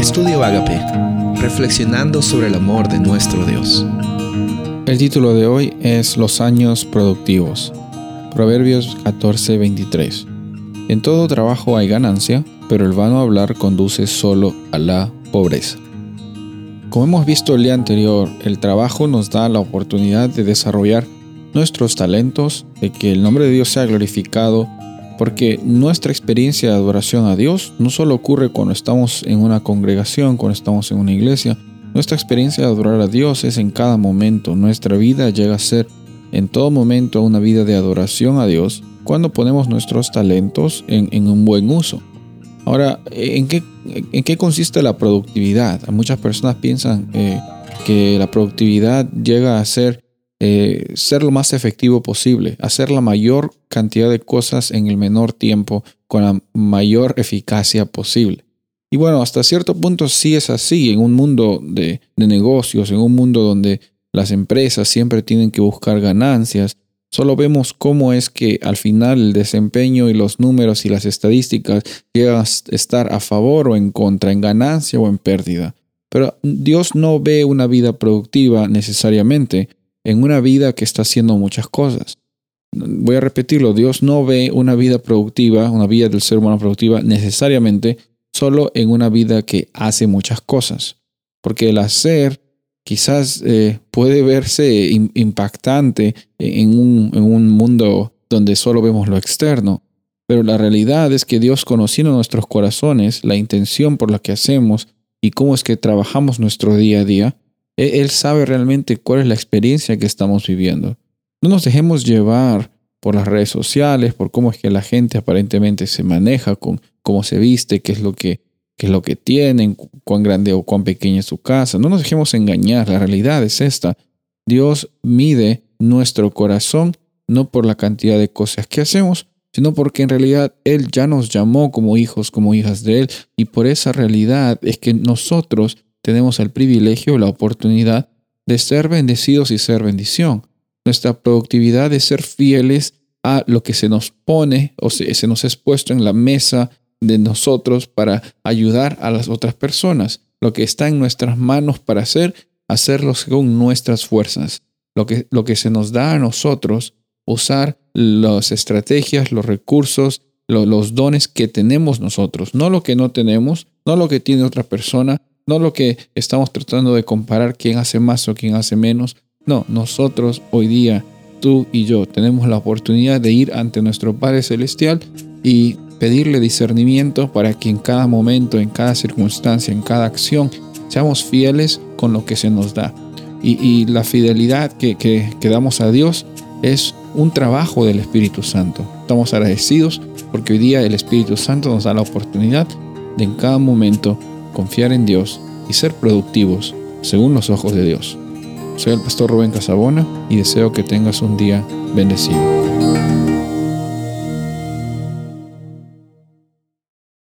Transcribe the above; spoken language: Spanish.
Estudio Agape, reflexionando sobre el amor de nuestro Dios. El título de hoy es Los años productivos. Proverbios 14:23. En todo trabajo hay ganancia, pero el vano hablar conduce solo a la pobreza. Como hemos visto el día anterior, el trabajo nos da la oportunidad de desarrollar nuestros talentos, de que el nombre de Dios sea glorificado, porque nuestra experiencia de adoración a Dios no solo ocurre cuando estamos en una congregación, cuando estamos en una iglesia, nuestra experiencia de adorar a Dios es en cada momento, nuestra vida llega a ser en todo momento una vida de adoración a Dios cuando ponemos nuestros talentos en, un buen uso. Ahora, ¿en qué, ¿en qué consiste la productividad? Muchas personas piensan eh, que la productividad llega a ser eh, ser lo más efectivo posible, hacer la mayor cantidad de cosas en el menor tiempo con la mayor eficacia posible. Y bueno, hasta cierto punto sí es así en un mundo de, de negocios, en un mundo donde las empresas siempre tienen que buscar ganancias. Solo vemos cómo es que al final el desempeño y los números y las estadísticas llegan a estar a favor o en contra, en ganancia o en pérdida. Pero Dios no ve una vida productiva necesariamente en una vida que está haciendo muchas cosas. Voy a repetirlo, Dios no ve una vida productiva, una vida del ser humano productiva necesariamente solo en una vida que hace muchas cosas. Porque el hacer quizás eh, puede verse impactante en un, en un mundo donde solo vemos lo externo. Pero la realidad es que Dios conociendo nuestros corazones, la intención por la que hacemos y cómo es que trabajamos nuestro día a día, él sabe realmente cuál es la experiencia que estamos viviendo. No nos dejemos llevar por las redes sociales, por cómo es que la gente aparentemente se maneja, con cómo se viste, qué es lo que, qué es lo que tienen, cuán grande o cuán pequeña es su casa. No nos dejemos engañar, la realidad es esta. Dios mide nuestro corazón no por la cantidad de cosas que hacemos, sino porque en realidad Él ya nos llamó como hijos, como hijas de Él, y por esa realidad es que nosotros tenemos el privilegio, la oportunidad de ser bendecidos y ser bendición. Nuestra productividad es ser fieles a lo que se nos pone o se, nos es puesto en la mesa de nosotros para ayudar a las otras personas. Lo que está en nuestras manos para hacer, hacerlo según nuestras fuerzas. Lo que, lo que se nos da a nosotros, usar las estrategias, los recursos, los dones que tenemos nosotros, no lo que no tenemos, no lo que tiene otra persona, no lo que estamos tratando de comparar quién hace más o quién hace menos. No, nosotros hoy día, tú y yo, tenemos la oportunidad de ir ante nuestro Padre Celestial y pedirle discernimiento para que en cada momento, en cada circunstancia, en cada acción, seamos fieles con lo que se nos da. Y, la fidelidad que, que, que damos a Dios es un trabajo del Espíritu Santo. Estamos agradecidos porque hoy día el Espíritu Santo nos da la oportunidad de en cada momento confiar en Dios y ser productivos según los ojos de Dios. Soy el pastor Rubén Casabona y deseo que tengas un día bendecido.